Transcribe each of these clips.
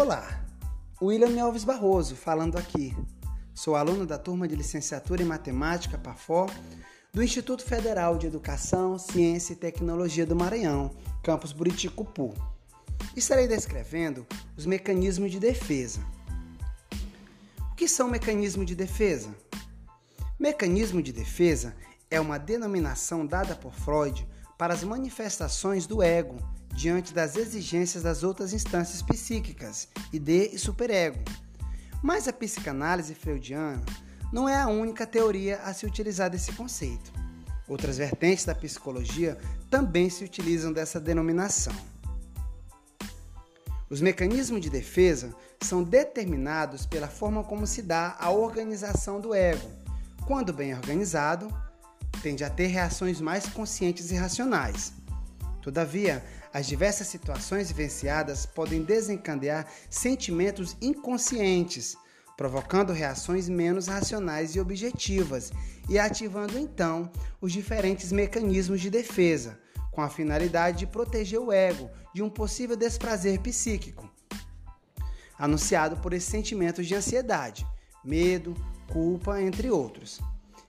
Olá, William Alves Barroso falando aqui. Sou aluno da turma de licenciatura em Matemática PAFO do Instituto Federal de Educação, Ciência e Tecnologia do Maranhão, campus Buriticupu. Estarei descrevendo os mecanismos de defesa. O que são mecanismos de defesa? Mecanismo de defesa é uma denominação dada por Freud para as manifestações do ego diante das exigências das outras instâncias psíquicas, id e superego. Mas a psicanálise freudiana não é a única teoria a se utilizar desse conceito. Outras vertentes da psicologia também se utilizam dessa denominação. Os mecanismos de defesa são determinados pela forma como se dá a organização do ego. Quando bem organizado, tende a ter reações mais conscientes e racionais. Todavia, as diversas situações vivenciadas podem desencadear sentimentos inconscientes, provocando reações menos racionais e objetivas e ativando então os diferentes mecanismos de defesa, com a finalidade de proteger o ego de um possível desprazer psíquico, anunciado por esses sentimentos de ansiedade, medo, culpa, entre outros.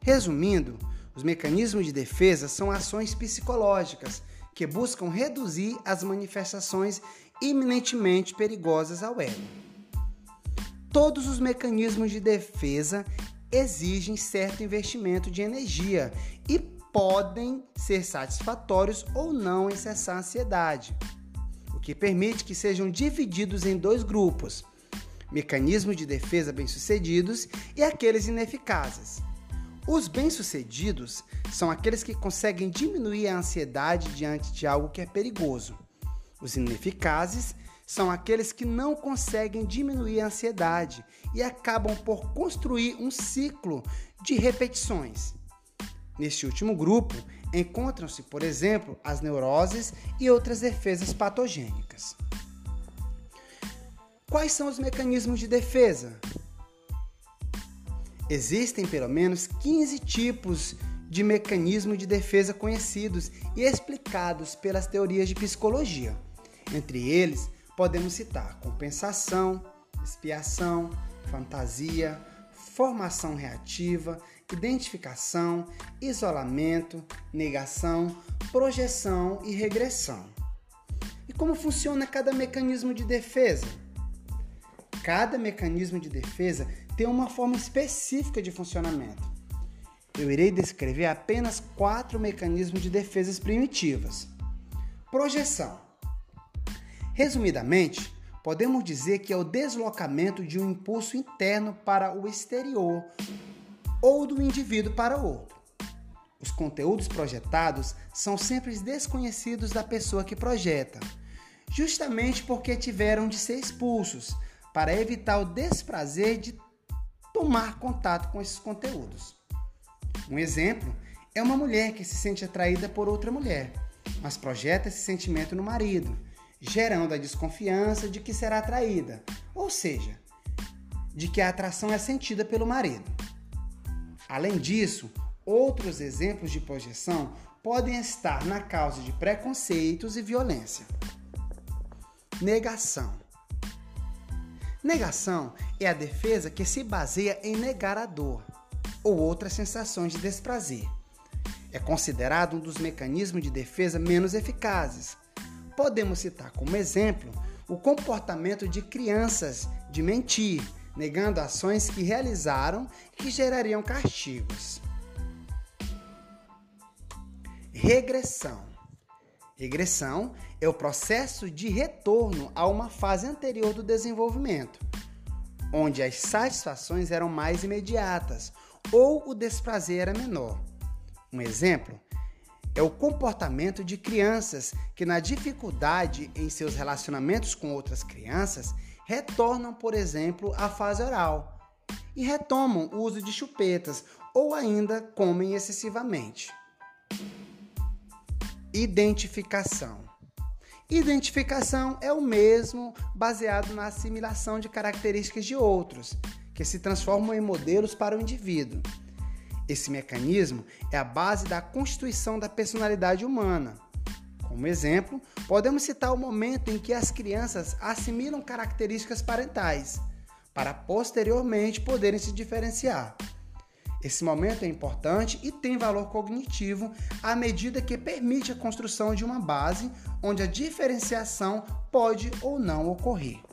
Resumindo, os mecanismos de defesa são ações psicológicas que buscam reduzir as manifestações iminentemente perigosas ao ego. Todos os mecanismos de defesa exigem certo investimento de energia e podem ser satisfatórios ou não em cessar a ansiedade, o que permite que sejam divididos em dois grupos: mecanismos de defesa bem-sucedidos e aqueles ineficazes. Os bem-sucedidos são aqueles que conseguem diminuir a ansiedade diante de algo que é perigoso. Os ineficazes são aqueles que não conseguem diminuir a ansiedade e acabam por construir um ciclo de repetições. Neste último grupo, encontram-se, por exemplo, as neuroses e outras defesas patogênicas. Quais são os mecanismos de defesa? Existem pelo menos 15 tipos de mecanismos de defesa conhecidos e explicados pelas teorias de psicologia. Entre eles, podemos citar compensação, expiação, fantasia, formação reativa, identificação, isolamento, negação, projeção e regressão. E como funciona cada mecanismo de defesa? Cada mecanismo de defesa tem uma forma específica de funcionamento. Eu irei descrever apenas quatro mecanismos de defesas primitivas. Projeção. Resumidamente, podemos dizer que é o deslocamento de um impulso interno para o exterior ou do indivíduo para outro. Os conteúdos projetados são sempre desconhecidos da pessoa que projeta, justamente porque tiveram de ser expulsos para evitar o desprazer de tomar contato com esses conteúdos. Um exemplo é uma mulher que se sente atraída por outra mulher, mas projeta esse sentimento no marido, gerando a desconfiança de que será atraída, ou seja, de que a atração é sentida pelo marido. Além disso, outros exemplos de projeção podem estar na causa de preconceitos e violência. Negação. Negação é a defesa que se baseia em negar a dor ou outras sensações de desprazer. É considerado um dos mecanismos de defesa menos eficazes. Podemos citar como exemplo o comportamento de crianças de mentir, negando ações que realizaram que gerariam castigos. Regressão. Regressão é o processo de retorno a uma fase anterior do desenvolvimento, onde as satisfações eram mais imediatas ou o desprazer era menor. Um exemplo é o comportamento de crianças que, na dificuldade em seus relacionamentos com outras crianças, retornam, por exemplo, à fase oral e retomam o uso de chupetas ou ainda comem excessivamente. Identificação. Identificação é o mesmo baseado na assimilação de características de outros, que se transformam em modelos para o indivíduo. Esse mecanismo é a base da constituição da personalidade humana. Como exemplo, podemos citar o momento em que as crianças assimilam características parentais, para posteriormente poderem se diferenciar. Esse momento é importante e tem valor cognitivo à medida que permite a construção de uma base onde a diferenciação pode ou não ocorrer.